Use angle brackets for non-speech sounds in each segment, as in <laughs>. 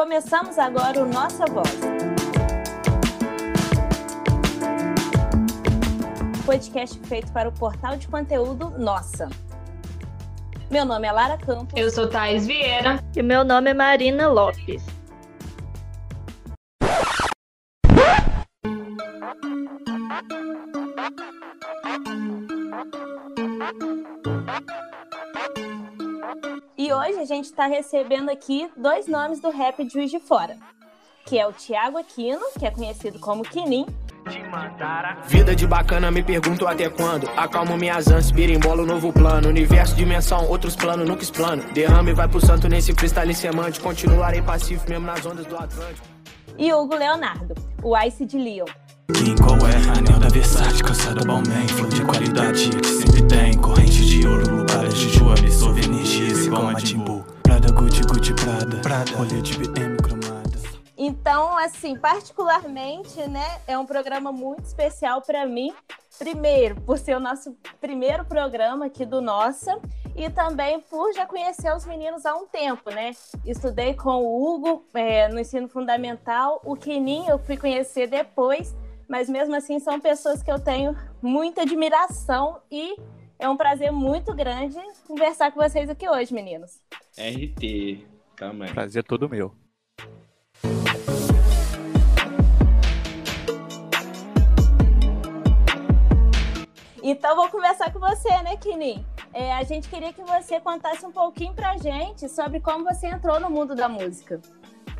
Começamos agora o Nossa Voz. Podcast feito para o portal de conteúdo Nossa. Meu nome é Lara Campos. Eu sou Thais Vieira. E meu nome é Marina Lopes. E hoje a gente está recebendo aqui dois nomes do rap de Juiz de Fora, que é o Thiago Aquino, que é conhecido como Quinim, Vida de bacana, me pergunto até quando. Acalmo minhas ânsias, birimbolo, novo plano. Universo, dimensão, outros planos, nunca explano. Derrame vai pro santo nesse cristal semante. Continuarei pacífico mesmo nas ondas do Atlântico. E Hugo Leonardo, o Ice de Leon. Qual é? Anel da Versace, calçada Balmain Flor de qualidade que sempre tem Corrente de ouro, balas de joa Absorve energia, igual a Timbu Prada, Gucci, Gucci, Prada, Prada. Rolê de BM cromada Então, assim, particularmente, né, é um programa muito especial para mim. Primeiro, por ser o nosso primeiro programa aqui do Nossa, e também por já conhecer os meninos há um tempo, né? Estudei com o Hugo é, no ensino fundamental, o Kenin eu fui conhecer depois, mas mesmo assim são pessoas que eu tenho muita admiração e é um prazer muito grande conversar com vocês aqui hoje, meninos. RT, também. Prazer todo meu. Então vou conversar com você, né, Kini? É, a gente queria que você contasse um pouquinho pra gente sobre como você entrou no mundo da música.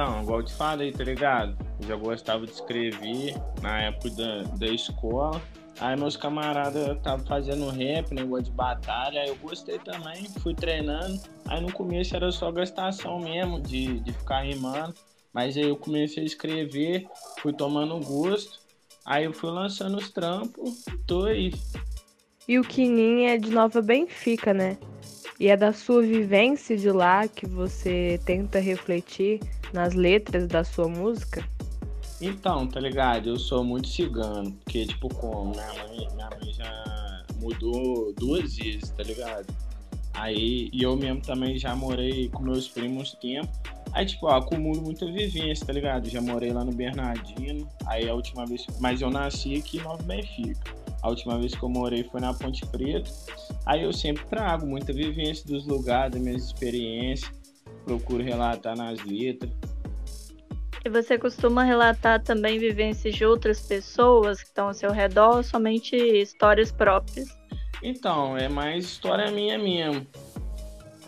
Então, igual eu te falei, tá ligado? Eu já gostava de escrever na época da, da escola. Aí meus camaradas estavam fazendo rap, negócio de batalha, eu gostei também, fui treinando. Aí no começo era só gastação mesmo, de, de ficar rimando. Mas aí eu comecei a escrever, fui tomando gosto. Aí eu fui lançando os trampos, tô aí. E o Quinim é de Nova Benfica, né? E é da sua vivência de lá que você tenta refletir nas letras da sua música? Então, tá ligado? Eu sou muito cigano, porque, tipo, como minha mãe, minha mãe já mudou duas vezes, tá ligado? Aí, e eu mesmo também já morei com meus primos tempo. Aí, tipo, ó, acumulo muita vivência, tá ligado? Já morei lá no Bernardino, aí a última vez. Mas eu nasci aqui em Nova Benfica. A última vez que eu morei foi na Ponte Preta. Aí eu sempre trago muita vivência dos lugares, das minhas experiências. Procuro relatar nas letras. E você costuma relatar também vivências de outras pessoas que estão ao seu redor ou somente histórias próprias? Então, é mais história minha mesmo.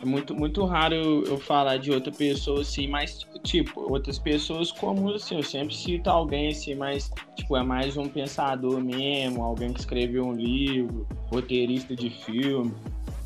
É muito, muito raro eu, eu, falar de outra pessoa assim, mas tipo, outras pessoas comuns assim, eu sempre cito alguém assim, mas tipo, é mais um pensador mesmo, alguém que escreveu um livro, roteirista de filme,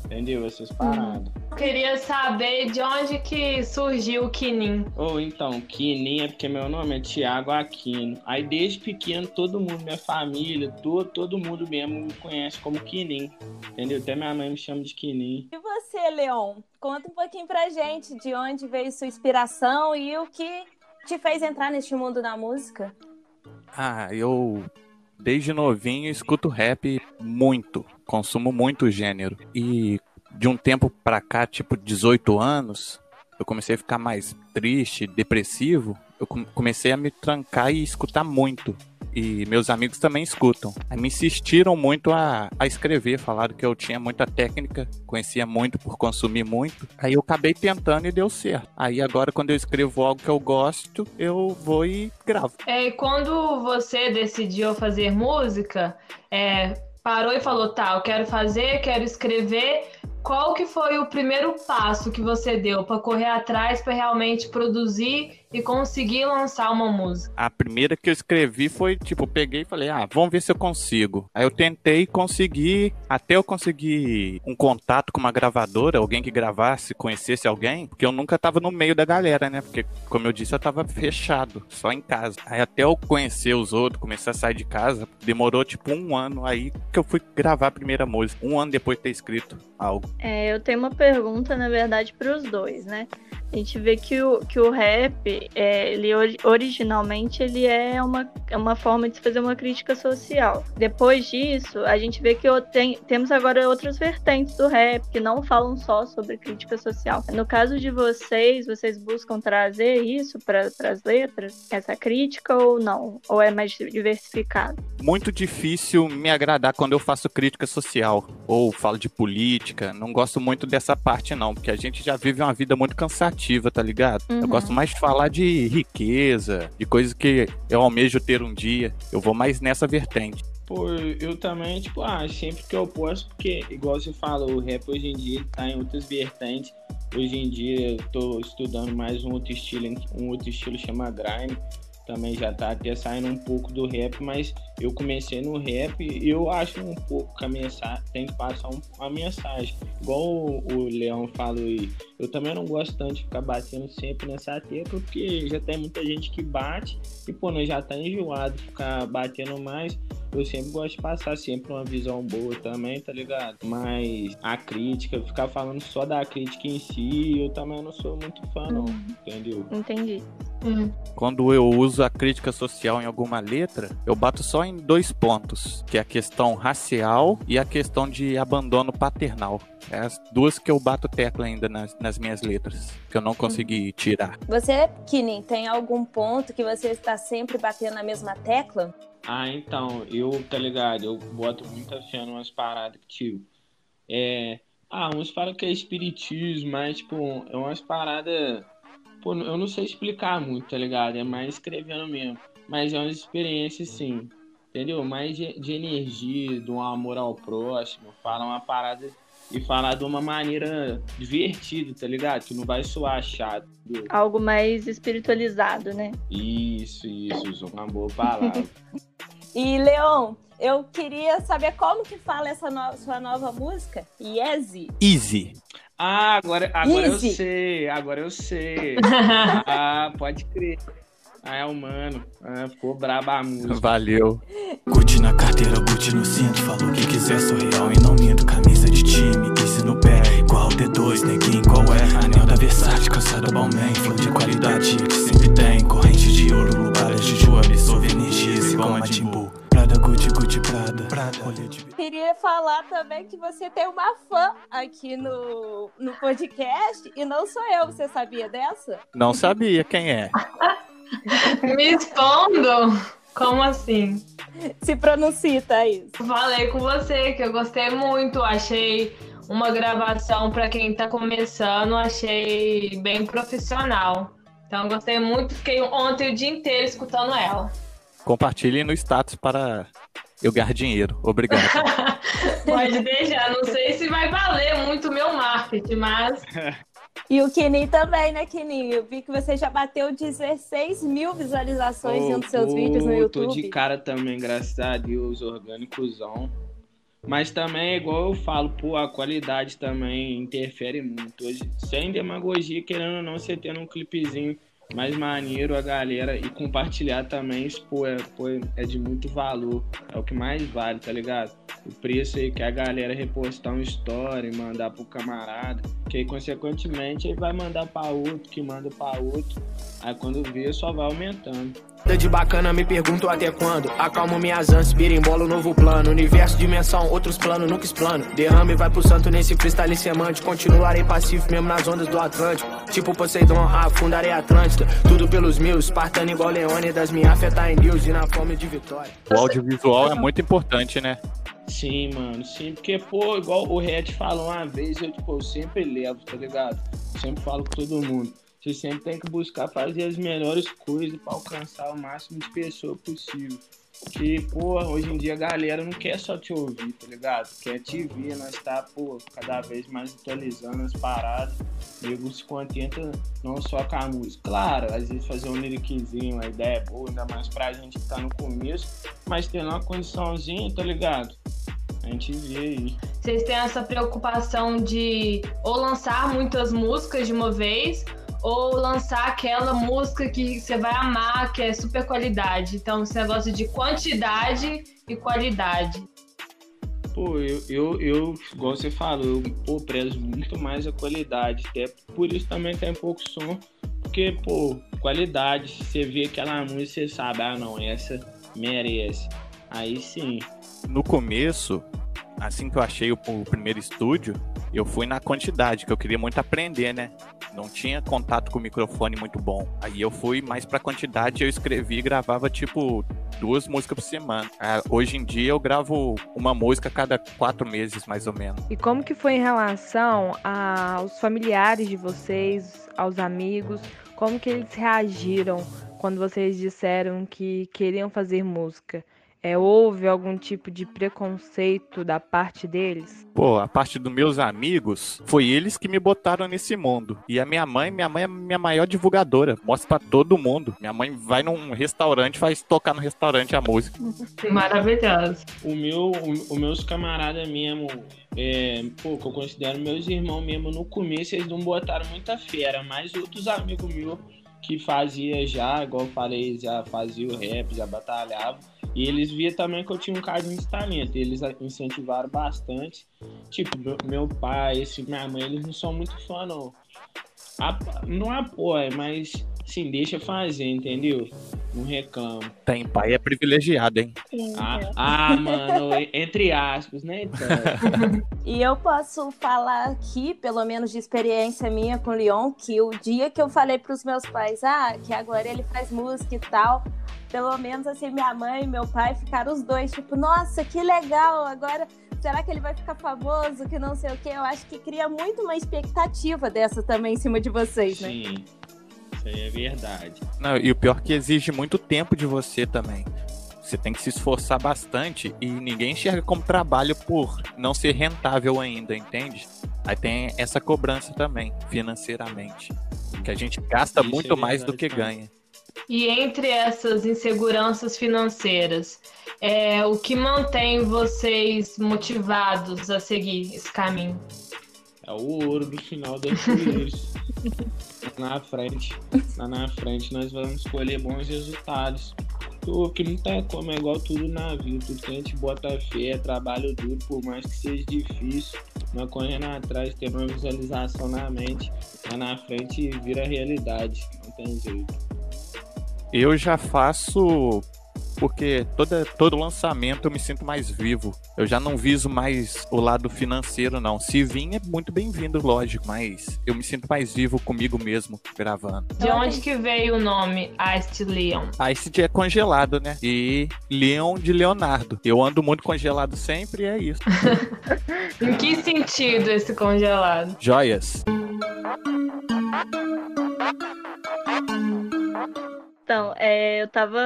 entendeu? Essas uhum. paradas. Eu queria saber de onde que surgiu o Quinim. Ou oh, então, Quinim é porque meu nome é Tiago Aquino. Aí desde pequeno todo mundo, minha família, todo, todo mundo mesmo me conhece como Quinim. Entendeu? Até minha mãe me chama de Quinim. E você, Leon? Conta um pouquinho pra gente de onde veio sua inspiração e o que te fez entrar neste mundo da música. Ah, eu desde novinho escuto rap muito, consumo muito gênero. E de um tempo pra cá, tipo 18 anos, eu comecei a ficar mais triste, depressivo. Eu comecei a me trancar e escutar muito e meus amigos também escutam. Aí me insistiram muito a, a escrever, falaram que eu tinha muita técnica, conhecia muito por consumir muito. Aí eu acabei tentando e deu certo. Aí agora, quando eu escrevo algo que eu gosto, eu vou e gravo. É, quando você decidiu fazer música, é, parou e falou, tá, eu quero fazer, quero escrever, qual que foi o primeiro passo que você deu para correr atrás para realmente produzir e conseguir lançar uma música? A primeira que eu escrevi foi, tipo, peguei e falei, ah, vamos ver se eu consigo. Aí eu tentei conseguir, até eu conseguir um contato com uma gravadora, alguém que gravasse, conhecesse alguém, porque eu nunca tava no meio da galera, né? Porque, como eu disse, eu tava fechado, só em casa. Aí até eu conhecer os outros, começar a sair de casa, demorou tipo um ano aí que eu fui gravar a primeira música. Um ano depois de ter escrito algo. É, eu tenho uma pergunta, na verdade, para os dois, né? A gente vê que o, que o rap, é, ele originalmente ele é uma, é uma forma de se fazer uma crítica social. Depois disso, a gente vê que tem, temos agora outras vertentes do rap que não falam só sobre crítica social. No caso de vocês, vocês buscam trazer isso para as letras, essa crítica ou não? Ou é mais diversificado? Muito difícil me agradar quando eu faço crítica social ou falo de política. Não gosto muito dessa parte, não, porque a gente já vive uma vida muito cansativa, tá ligado? Uhum. Eu gosto mais de falar de riqueza, de coisas que eu almejo ter um dia. Eu vou mais nessa vertente. Pô, eu também, tipo, ah, sempre que eu posso, porque, igual você falou, o rap hoje em dia tá em outras vertentes. Hoje em dia eu tô estudando mais um outro estilo, um outro estilo chama grime também já tá até saindo um pouco do rap, mas eu comecei no rap e eu acho um pouco que a mensagem tem que passar um, uma mensagem. Igual o, o Leão falou aí, eu também não gosto tanto de ficar batendo sempre nessa tecla, porque já tem muita gente que bate e, pô, nós já tá enjoado de ficar batendo mais. Eu sempre gosto de passar sempre uma visão boa também, tá ligado? Mas a crítica, ficar falando só da crítica em si, eu também não sou muito fã, não, uhum. entendeu? Entendi. Hum. Quando eu uso a crítica social em alguma letra, eu bato só em dois pontos, que é a questão racial e a questão de abandono paternal. É as duas que eu bato tecla ainda nas, nas minhas letras, que eu não consegui tirar. Você, Kinin, tem algum ponto que você está sempre batendo na mesma tecla? Ah, então, eu, tá ligado, eu boto muita fé em umas paradas que, tipo, é... Ah, uns falam que é espiritismo, mas, tipo, é umas paradas Pô, eu não sei explicar muito, tá ligado? É mais escrevendo mesmo. Mas é uma experiência, sim. Entendeu? Mais de, de energia, de um amor ao próximo. Fala uma parada e falar de uma maneira divertida, tá ligado? Que não vai soar chato. Algo mais espiritualizado, né? Isso, isso, uma boa palavra. <laughs> e, Leon, eu queria saber como que fala essa no sua nova música, Easy. Easy. Ah, agora, agora eu sei, agora eu sei. <laughs> ah, pode crer. Ah, é humano. Ah, ficou braba a música. Valeu. Gucci na carteira, Gucci no cinto. Falou que quiser, sou real e não minto. Camisa de time, Easy no pé. Igual D2, neguinho, qual é? Anel da Versace, calçada Balmain. Flor de qualidade que sempre tem. Corrente de ouro, lugares de. Absorve energias igual uma Timbu. Prada, Gucci, Gucci, Prada. Prada. Queria falar também que você tem uma fã aqui no, no podcast e não sou eu. Você sabia dessa? Não sabia quem é. <laughs> Me expondo? Como assim? Se pronuncia, Thaís. Falei com você que eu gostei muito, achei uma gravação para quem tá começando, achei bem profissional. Então gostei muito, fiquei ontem o dia inteiro escutando ela. Compartilhe no status para eu ganhar dinheiro. Obrigado. <laughs> Pode deixar. Não sei se vai valer muito o meu marketing, mas. <laughs> E o Kini também, né, Kini? Eu vi que você já bateu 16 mil visualizações oh, nos seus oh, vídeos no YouTube. Tô de cara também, graças a Deus, orgânicozão. Mas também igual eu falo, pô, a qualidade também interfere muito. Hoje, sem demagogia, querendo ou não, você tendo um clipezinho mais maneiro a galera e compartilhar também, isso, pô, é, pô, é de muito valor. É o que mais vale, tá ligado? O preço aí que a galera repostar história e mandar pro camarada, que aí, consequentemente, ele vai mandar para outro, que manda para outro. Aí quando vê, só vai aumentando. De bacana, me pergunto até quando. Acalmo minhas ânsias, birimbolo, novo plano. Universo, dimensão, outros planos, nunca explano. Derrame vai pro santo nesse freestyle semante. Continuarei pacífico mesmo nas ondas do Atlântico. Tipo Poseidon, afundarei Atlântida. Tudo pelos mil, espartano igual Leônidas. Me afetar em Deus e na fome de vitória. O audiovisual é muito importante, né? Sim, mano, sim, porque, pô, igual o Red falou uma vez, eu, tipo, eu sempre levo, tá ligado? sempre falo com todo mundo. Você sempre tem que buscar fazer as melhores coisas para alcançar o máximo de pessoas possível. Porque, pô, hoje em dia a galera não quer só te ouvir, tá ligado? Quer te ver, nós tá, pô, cada vez mais atualizando as paradas. Nego se contenta não só com a música. Claro, às vezes fazer um lyricinho, uma ideia boa, ainda mais pra gente que tá no começo, mas tendo uma condiçãozinha, tá ligado? A gente vê aí. Vocês têm essa preocupação de ou lançar muitas músicas de uma vez, ou lançar aquela música que você vai amar, que é super qualidade. Então, esse negócio de quantidade e qualidade. Pô, eu, eu, eu, igual você falou, eu pô, prezo muito mais a qualidade. Até por isso também tem pouco som. Porque, pô, qualidade, você vê aquela música, você sabe, ah não, essa merece. Aí sim. No começo, assim que eu achei o, o primeiro estúdio, eu fui na quantidade, que eu queria muito aprender, né? Não tinha contato com o microfone muito bom. Aí eu fui mais pra quantidade, eu escrevi e gravava tipo duas músicas por semana. Ah, hoje em dia eu gravo uma música a cada quatro meses, mais ou menos. E como que foi em relação aos familiares de vocês, aos amigos? Como que eles reagiram quando vocês disseram que queriam fazer música? É, houve algum tipo de preconceito da parte deles? Pô, a parte dos meus amigos, foi eles que me botaram nesse mundo. E a minha mãe, minha mãe é minha maior divulgadora. Mostra pra todo mundo. Minha mãe vai num restaurante, faz tocar no restaurante a música. Maravilhoso. O meu, o, os meus camaradas mesmo, é, pô, que eu considero meus irmãos mesmo, no começo eles não botaram muita fera, mas outros amigos meus que fazia já, igual falei, já fazia o rap, já batalhava e eles viam também que eu tinha um cadinho de talento. Eles incentivaram bastante. Tipo, meu, pai, esse, minha mãe, eles não são muito fã, não. não apoia, mas sim, deixa fazer, entendeu? Não reclamo. Tem pai é privilegiado, hein? Ah, ah, mano, <laughs> entre aspas, né? Então. <laughs> e eu posso falar aqui, pelo menos de experiência minha com o Leon, que o dia que eu falei para os meus pais, ah, que agora ele faz música e tal, pelo menos assim, minha mãe e meu pai ficaram os dois, tipo, nossa, que legal, agora será que ele vai ficar famoso, que não sei o quê? Eu acho que cria muito uma expectativa dessa também em cima de vocês, né? Sim, isso aí é verdade. Não, e o pior é que exige muito tempo de você também. Você tem que se esforçar bastante e ninguém enxerga como trabalho por não ser rentável ainda, entende? Aí tem essa cobrança também, financeiramente. Que a gente gasta Isso muito é mais do que ganha. E entre essas inseguranças financeiras, é, o que mantém vocês motivados a seguir esse caminho? É o ouro do final das <laughs> coisas. Na frente, lá na frente nós vamos escolher bons resultados. O que não tem como, é igual tudo na vida. Tudo que a gente bota fé, é trabalho duro, por mais que seja difícil, nós correndo atrás, tendo uma visualização na mente, lá na frente vira realidade. Não tem jeito. Eu já faço porque toda, todo lançamento eu me sinto mais vivo. Eu já não viso mais o lado financeiro, não. Se vir, é muito bem-vindo, lógico, mas eu me sinto mais vivo comigo mesmo gravando. De onde que veio o nome Ice Leon? Ice é congelado, né? E Leon de Leonardo. Eu ando muito congelado sempre e é isso. <laughs> em que sentido esse congelado? Joias. Então, é, eu estava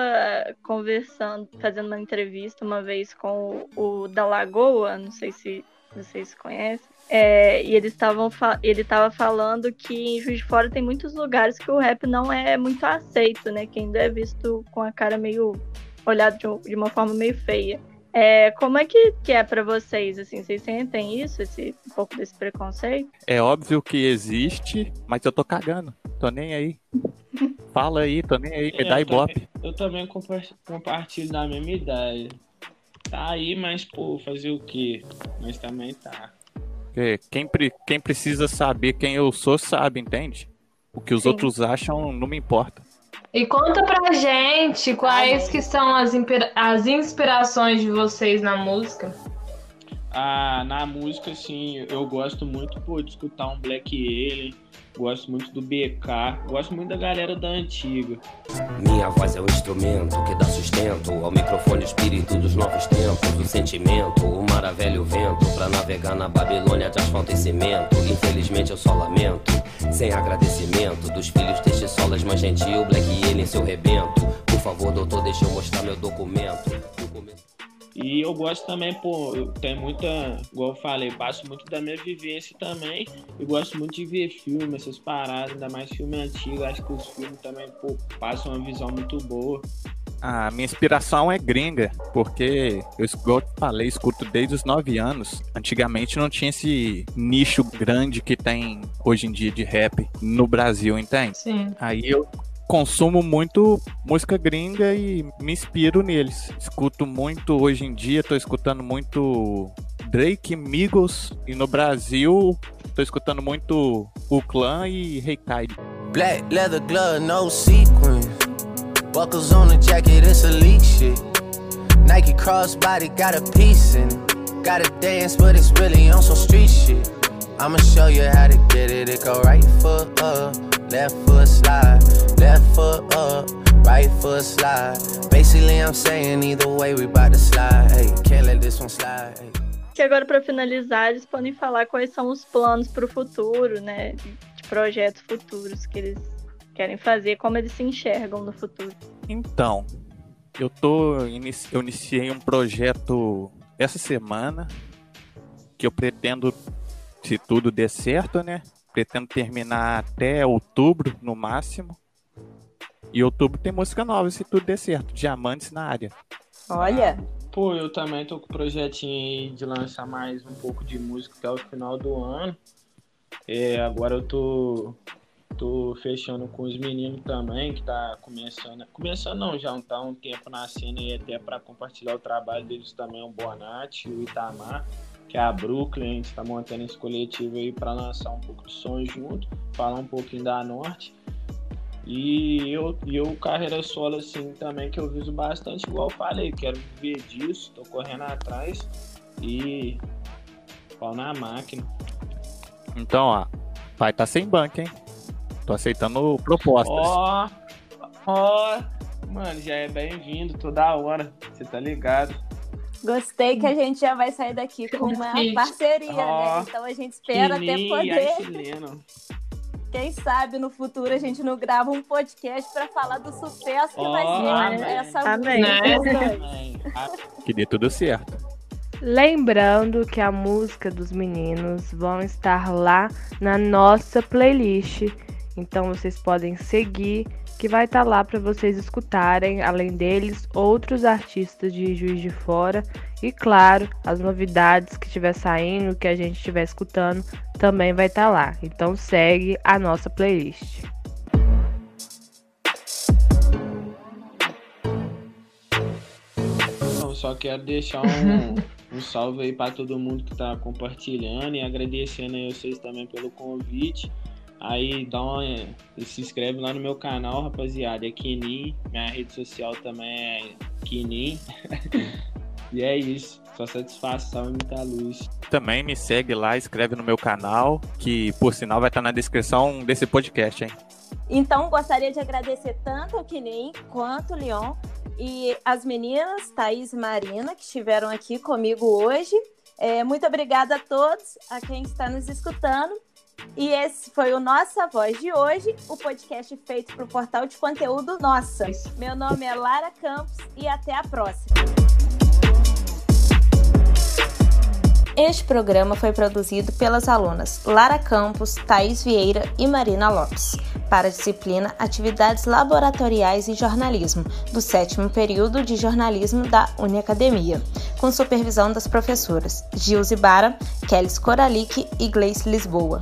conversando, fazendo uma entrevista uma vez com o, o da Lagoa, não sei se vocês conhecem, é, e eles estavam ele estava falando que em Juiz de Fora tem muitos lugares que o rap não é muito aceito, né? Que ainda é visto com a cara meio olhado de, de uma forma meio feia. É, como é que, que é para vocês? Assim, vocês sentem isso, esse um pouco desse preconceito? É óbvio que existe, mas eu tô cagando. Tô nem aí. Fala aí, tô nem aí, me é, dá ibope. Eu também compartilho da mesma ideia. Tá aí, mas, pô, fazer o quê? Mas também tá. Quem, quem precisa saber quem eu sou, sabe, entende? O que os Sim. outros acham não me importa. E conta pra gente quais que são as, as inspirações de vocês na música. Ah, na música, assim, eu gosto muito pô, de escutar um Black Alien, gosto muito do BK, gosto muito da galera da antiga. Minha voz é o instrumento que dá sustento ao microfone, espírito dos novos tempos, o sentimento, o maravilho vento, pra navegar na Babilônia de asfalto e cimento. Infelizmente eu só lamento, sem agradecimento, dos filhos deste solas mais gentil, Black Alien seu rebento. Por favor, doutor, deixa eu mostrar meu documento. E eu gosto também, pô, eu tenho muita, igual eu falei, passo muito da minha vivência também. E gosto muito de ver filme, essas paradas, ainda mais filme antigo. Acho que os filmes também, pô, passam uma visão muito boa. A minha inspiração é gringa, porque eu, igual eu falei, escuto desde os 9 anos. Antigamente não tinha esse nicho grande que tem hoje em dia de rap no Brasil, entende? Sim. Aí eu consumo muito música gringa e me inspiro neles. Escuto muito hoje em dia, tô escutando muito Drake, Migos e no Brasil tô escutando muito o Clã e hey Black leather glove, no sequins. Buckles on the jacket, it's elite shit. Nike crossbody got a piece in Gotta dance, but it's really on some street shit. I'ma show you how to get it. It go right foot up, left foot slide, left foot up, right foot slide. Basically, I'm saying either way we bout to slide. Hey, can't let this one slide. Hey. Que agora para finalizar, eles podem falar quais são os planos para o futuro, né? De projetos futuros que eles querem fazer, como eles se enxergam no futuro. Então, eu tô eu iniciei um projeto essa semana que eu pretendo, se tudo der certo, né? Pretendo terminar até outubro, no máximo. E outubro tem música nova, se tudo der certo. Diamantes na área. Olha! Pô, eu também tô com o projetinho aí de lançar mais um pouco de música até o final do ano. É, agora eu tô tô fechando com os meninos também, que tá começando. Começando não, já tá um tempo na cena e até para compartilhar o trabalho deles também, o Bonatti, o Itamar, que é a Brooklyn, a gente tá montando esse coletivo aí para lançar um pouco de som junto, falar um pouquinho da Norte. E eu, e eu carreira solo assim também, que eu viso bastante, igual eu falei, quero viver disso, tô correndo atrás e pau na máquina. Então, ó, vai estar tá sem banco, hein? Tô aceitando propostas. Ó, ó, mano, já é bem-vindo toda hora, você tá ligado? Gostei que a gente já vai sair daqui com uma parceria, oh, né? Então a gente espera até poder. Quem sabe no futuro a gente não grava um podcast para falar do sucesso que oh, vai ser amém. essa amém. música. Que dê tudo certo. Lembrando que a música dos meninos vão estar lá na nossa playlist então vocês podem seguir, que vai estar tá lá para vocês escutarem, além deles, outros artistas de Juiz de Fora e, claro, as novidades que estiver saindo, que a gente estiver escutando, também vai estar tá lá. Então segue a nossa playlist. Eu só quero deixar um, <laughs> um salve aí para todo mundo que está compartilhando e agradecendo a vocês também pelo convite. Aí dá uma, se inscreve lá no meu canal, rapaziada. É Kini. Minha rede social também é Kini. <laughs> e é isso. Só satisfação e muita luz. Também me segue lá, escreve no meu canal, que por sinal vai estar na descrição desse podcast, hein? Então, gostaria de agradecer tanto ao Kinim quanto o Leon e as meninas, Thaís e Marina, que estiveram aqui comigo hoje. É, muito obrigada a todos, a quem está nos escutando. E esse foi o Nossa Voz de hoje, o podcast feito para o portal de conteúdo Nossa. Meu nome é Lara Campos e até a próxima. Este programa foi produzido pelas alunas Lara Campos, Thaís Vieira e Marina Lopes, para a disciplina Atividades Laboratoriais e Jornalismo, do sétimo período de jornalismo da Uniacademia, com supervisão das professoras Gilze Bara, Kelly Coralic e Gleice Lisboa.